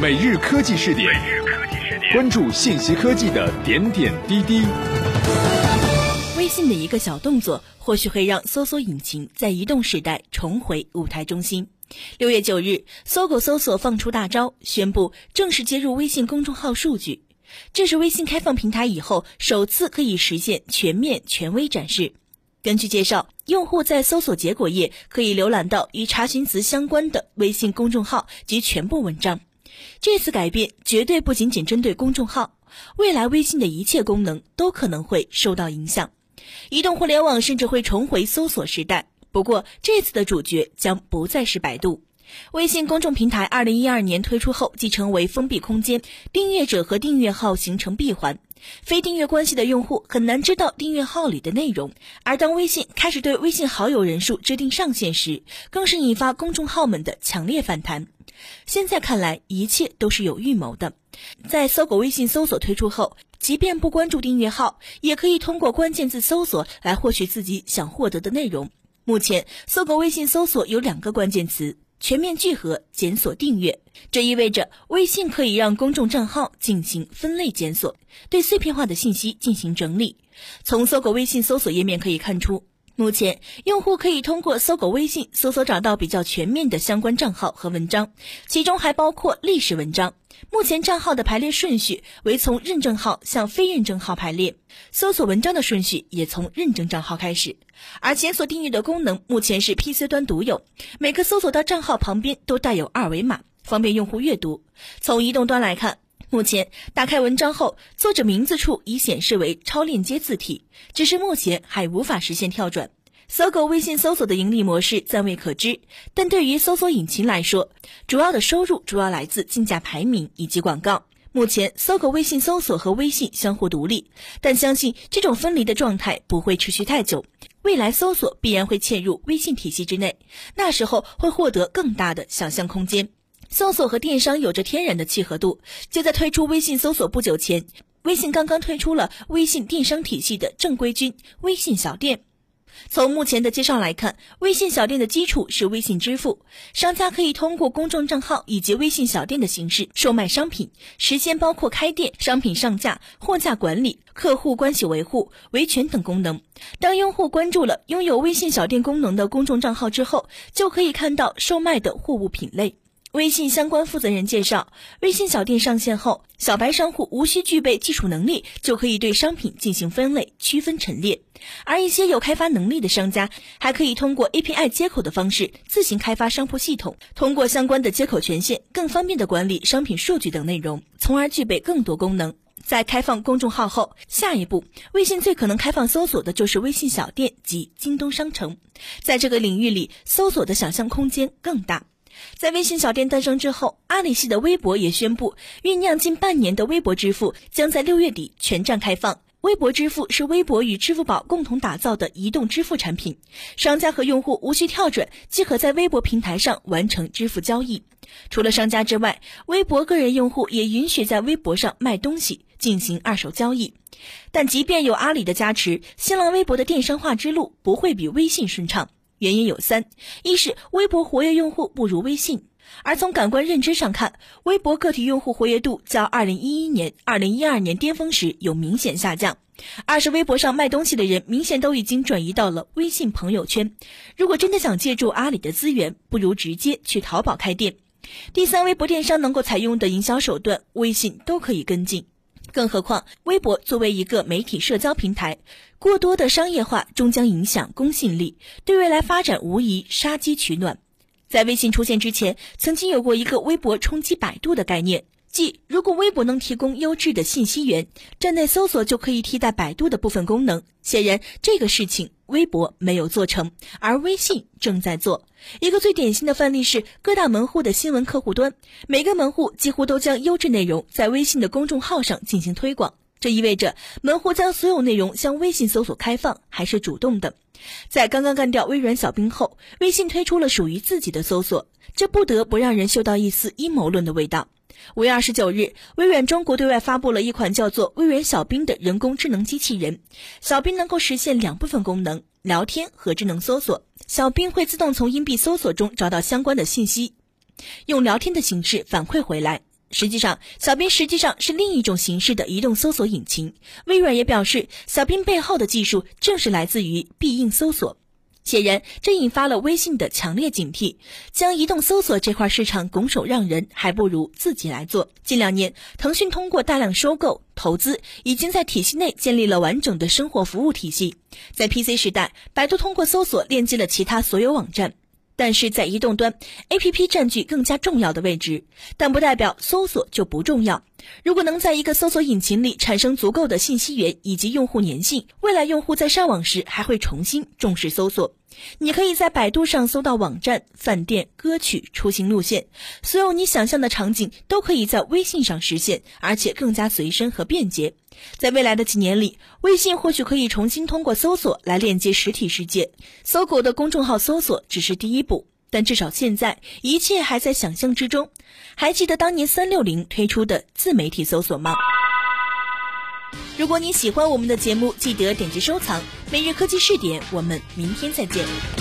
每日科技试点，关注信息科技的点点滴滴。微信的一个小动作，或许会让搜索引擎在移动时代重回舞台中心。六月九日，搜狗搜索放出大招，宣布正式接入微信公众号数据。这是微信开放平台以后首次可以实现全面权威展示。根据介绍，用户在搜索结果页可以浏览到与查询词相关的微信公众号及全部文章。这次改变绝对不仅仅针对公众号，未来微信的一切功能都可能会受到影响。移动互联网甚至会重回搜索时代。不过，这次的主角将不再是百度。微信公众平台二零一二年推出后即成为封闭空间，订阅者和订阅号形成闭环，非订阅关系的用户很难知道订阅号里的内容。而当微信开始对微信好友人数制定上限时，更是引发公众号们的强烈反弹。现在看来，一切都是有预谋的。在搜狗微信搜索推出后，即便不关注订阅号，也可以通过关键字搜索来获取自己想获得的内容。目前，搜狗微信搜索有两个关键词。全面聚合检索订阅，这意味着微信可以让公众账号进行分类检索，对碎片化的信息进行整理。从搜狗微信搜索页面可以看出，目前用户可以通过搜狗微信搜索找到比较全面的相关账号和文章，其中还包括历史文章。目前账号的排列顺序为从认证号向非认证号排列，搜索文章的顺序也从认证账号开始。而检索订阅的功能目前是 PC 端独有，每个搜索到账号旁边都带有二维码，方便用户阅读。从移动端来看，目前打开文章后，作者名字处已显示为超链接字体，只是目前还无法实现跳转。搜狗微信搜索的盈利模式暂未可知，但对于搜索引擎来说，主要的收入主要来自竞价排名以及广告。目前，搜狗微信搜索和微信相互独立，但相信这种分离的状态不会持续太久。未来，搜索必然会嵌入微信体系之内，那时候会获得更大的想象空间。搜索和电商有着天然的契合度，就在推出微信搜索不久前，微信刚刚推出了微信电商体系的正规军——微信小店。从目前的介绍来看，微信小店的基础是微信支付，商家可以通过公众账号以及微信小店的形式售卖商品，实现包括开店、商品上架、货架管理、客户关系维护、维权等功能。当用户关注了拥有微信小店功能的公众账号之后，就可以看到售卖的货物品类。微信相关负责人介绍，微信小店上线后，小白商户无需具备技术能力，就可以对商品进行分类、区分陈列；而一些有开发能力的商家，还可以通过 API 接口的方式自行开发商铺系统，通过相关的接口权限，更方便的管理商品数据等内容，从而具备更多功能。在开放公众号后，下一步，微信最可能开放搜索的就是微信小店及京东商城，在这个领域里，搜索的想象空间更大。在微信小店诞生之后，阿里系的微博也宣布，酝酿近半年的微博支付将在六月底全站开放。微博支付是微博与支付宝共同打造的移动支付产品，商家和用户无需跳转，即可在微博平台上完成支付交易。除了商家之外，微博个人用户也允许在微博上卖东西，进行二手交易。但即便有阿里的加持，新浪微博的电商化之路不会比微信顺畅。原因有三：一是微博活跃用户不如微信，而从感官认知上看，微博个体用户活跃度较2011年、2012年巅峰时有明显下降；二是微博上卖东西的人明显都已经转移到了微信朋友圈。如果真的想借助阿里的资源，不如直接去淘宝开店。第三，微博电商能够采用的营销手段，微信都可以跟进。更何况，微博作为一个媒体社交平台，过多的商业化终将影响公信力，对未来发展无疑杀鸡取暖。在微信出现之前，曾经有过一个微博冲击百度的概念，即如果微博能提供优质的信息源，站内搜索就可以替代百度的部分功能。显然，这个事情。微博没有做成，而微信正在做。一个最典型的范例是各大门户的新闻客户端，每个门户几乎都将优质内容在微信的公众号上进行推广。这意味着门户将所有内容向微信搜索开放，还是主动的。在刚刚干掉微软小兵后，微信推出了属于自己的搜索，这不得不让人嗅到一丝阴谋论的味道。五月二十九日，微软中国对外发布了一款叫做“微软小冰”的人工智能机器人。小兵能够实现两部分功能：聊天和智能搜索。小兵会自动从硬币搜索中找到相关的信息，用聊天的形式反馈回来。实际上，小冰实际上是另一种形式的移动搜索引擎。微软也表示，小冰背后的技术正是来自于必应搜索。显然，这引发了微信的强烈警惕，将移动搜索这块市场拱手让人，还不如自己来做。近两年，腾讯通过大量收购、投资，已经在体系内建立了完整的生活服务体系。在 PC 时代，百度通过搜索链接了其他所有网站。但是在移动端，APP 占据更加重要的位置，但不代表搜索就不重要。如果能在一个搜索引擎里产生足够的信息源以及用户粘性，未来用户在上网时还会重新重视搜索。你可以在百度上搜到网站、饭店、歌曲、出行路线，所有你想象的场景都可以在微信上实现，而且更加随身和便捷。在未来的几年里，微信或许可以重新通过搜索来链接实体世界。搜狗的公众号搜索只是第一步，但至少现在一切还在想象之中。还记得当年三六零推出的自媒体搜索吗？如果你喜欢我们的节目，记得点击收藏。每日科技试点，我们明天再见。